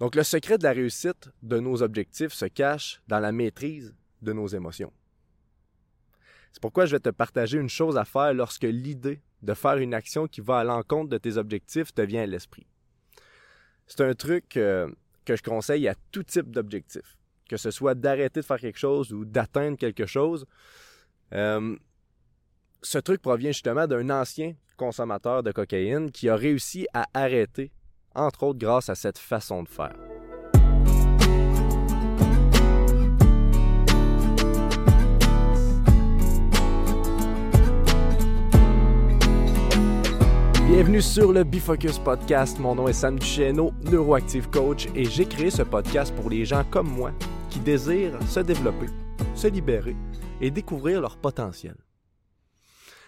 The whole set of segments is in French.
Donc le secret de la réussite de nos objectifs se cache dans la maîtrise de nos émotions. C'est pourquoi je vais te partager une chose à faire lorsque l'idée de faire une action qui va à l'encontre de tes objectifs te vient à l'esprit. C'est un truc euh, que je conseille à tout type d'objectif, que ce soit d'arrêter de faire quelque chose ou d'atteindre quelque chose. Euh, ce truc provient justement d'un ancien consommateur de cocaïne qui a réussi à arrêter, entre autres grâce à cette façon de faire. Bienvenue sur le Bifocus Podcast. Mon nom est Sam Duchesneau, neuroactive coach, et j'ai créé ce podcast pour les gens comme moi qui désirent se développer, se libérer et découvrir leur potentiel.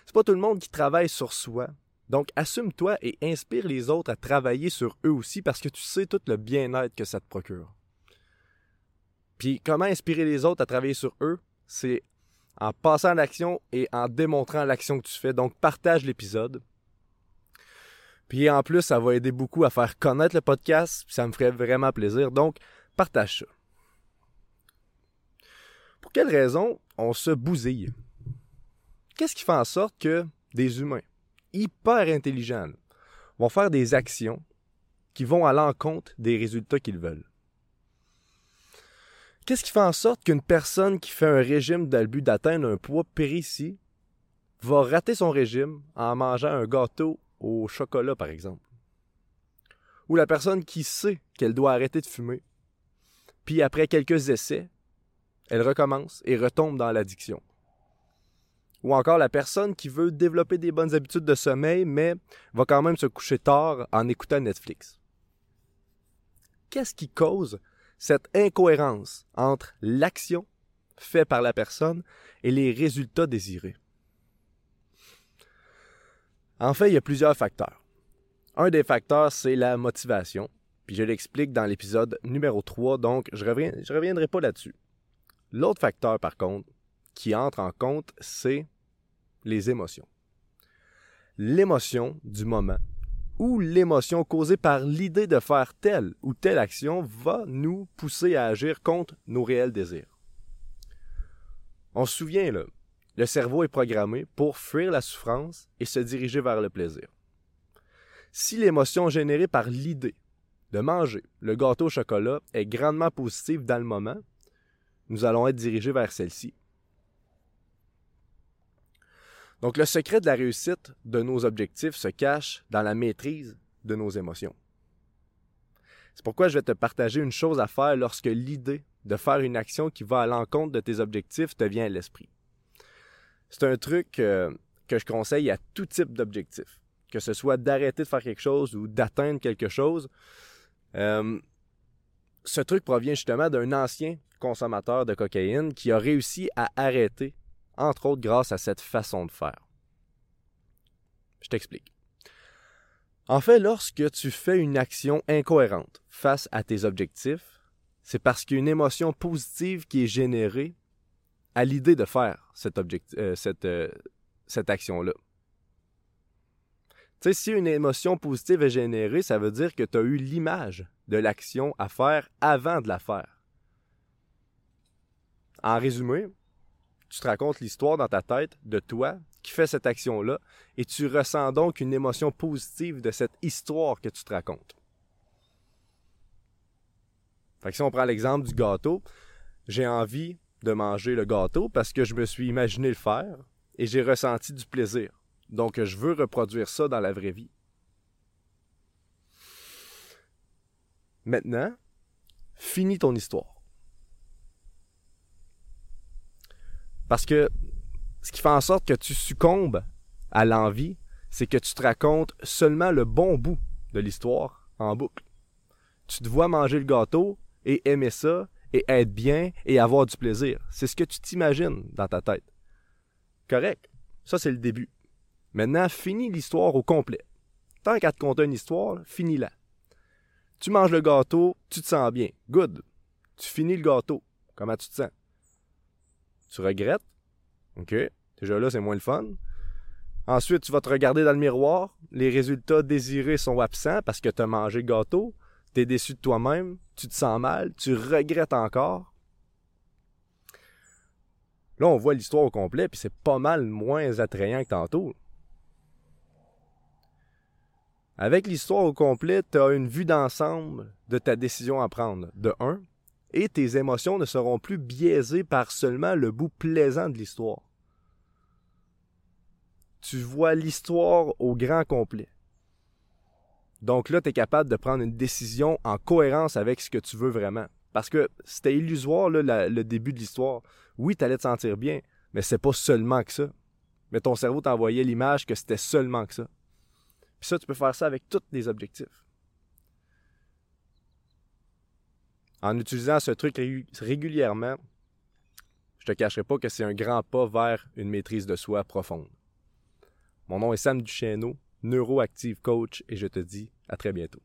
C'est pas tout le monde qui travaille sur soi, donc assume-toi et inspire les autres à travailler sur eux aussi parce que tu sais tout le bien-être que ça te procure. Puis comment inspirer les autres à travailler sur eux? C'est en passant à l'action et en démontrant l'action que tu fais. Donc partage l'épisode puis en plus, ça va aider beaucoup à faire connaître le podcast, puis ça me ferait vraiment plaisir. Donc, partage ça. Pour quelle raison on se bousille? Qu'est-ce qui fait en sorte que des humains hyper intelligents vont faire des actions qui vont à l'encontre des résultats qu'ils veulent? Qu'est-ce qui fait en sorte qu'une personne qui fait un régime dans le but d'atteindre un poids précis va rater son régime en mangeant un gâteau au chocolat, par exemple? Ou la personne qui sait qu'elle doit arrêter de fumer, puis après quelques essais, elle recommence et retombe dans l'addiction. Ou encore la personne qui veut développer des bonnes habitudes de sommeil, mais va quand même se coucher tard en écoutant Netflix. Qu'est-ce qui cause cette incohérence entre l'action faite par la personne et les résultats désirés? En fait, il y a plusieurs facteurs. Un des facteurs, c'est la motivation. Puis je l'explique dans l'épisode numéro 3, donc je ne reviendrai pas là-dessus. L'autre facteur, par contre, qui entre en compte, c'est les émotions. L'émotion du moment ou l'émotion causée par l'idée de faire telle ou telle action va nous pousser à agir contre nos réels désirs. On se souvient, là, le cerveau est programmé pour fuir la souffrance et se diriger vers le plaisir. Si l'émotion générée par l'idée de manger le gâteau au chocolat est grandement positive dans le moment, nous allons être dirigés vers celle-ci. Donc le secret de la réussite de nos objectifs se cache dans la maîtrise de nos émotions. C'est pourquoi je vais te partager une chose à faire lorsque l'idée de faire une action qui va à l'encontre de tes objectifs te vient à l'esprit. C'est un truc euh, que je conseille à tout type d'objectif. Que ce soit d'arrêter de faire quelque chose ou d'atteindre quelque chose. Euh, ce truc provient justement d'un ancien consommateur de cocaïne qui a réussi à arrêter, entre autres grâce à cette façon de faire. Je t'explique. En fait, lorsque tu fais une action incohérente face à tes objectifs, c'est parce qu'il émotion positive qui est générée à l'idée de faire cette, euh, cette, euh, cette action-là. Tu sais, si une émotion positive est générée, ça veut dire que tu as eu l'image de l'action à faire avant de la faire. En résumé, tu te racontes l'histoire dans ta tête de toi qui fait cette action-là et tu ressens donc une émotion positive de cette histoire que tu te racontes. Fait que si on prend l'exemple du gâteau, j'ai envie de manger le gâteau parce que je me suis imaginé le faire et j'ai ressenti du plaisir. Donc, je veux reproduire ça dans la vraie vie. Maintenant, finis ton histoire. Parce que ce qui fait en sorte que tu succombes à l'envie, c'est que tu te racontes seulement le bon bout de l'histoire en boucle. Tu te vois manger le gâteau et aimer ça et être bien et avoir du plaisir. C'est ce que tu t'imagines dans ta tête. Correct. Ça, c'est le début. Maintenant, finis l'histoire au complet. Tant qu'à te conter une histoire, finis-la. Tu manges le gâteau, tu te sens bien. Good. Tu finis le gâteau. Comment tu te sens? Tu regrettes? OK. Déjà là, c'est moins le fun. Ensuite, tu vas te regarder dans le miroir. Les résultats désirés sont absents parce que tu as mangé gâteau. es déçu de toi-même, tu te sens mal, tu regrettes encore. Là, on voit l'histoire au complet, puis c'est pas mal moins attrayant que tantôt. Avec l'histoire au complet, tu as une vue d'ensemble de ta décision à prendre, de un, et tes émotions ne seront plus biaisées par seulement le bout plaisant de l'histoire. Tu vois l'histoire au grand complet. Donc là, tu es capable de prendre une décision en cohérence avec ce que tu veux vraiment. Parce que c'était illusoire, le début de l'histoire. Oui, tu allais te sentir bien, mais c'est pas seulement que ça. Mais ton cerveau t'envoyait l'image que c'était seulement que ça. Puis ça, tu peux faire ça avec tous les objectifs. En utilisant ce truc régulièrement, je te cacherai pas que c'est un grand pas vers une maîtrise de soi profonde. Mon nom est Sam Duchesneau, neuroactive coach, et je te dis à très bientôt.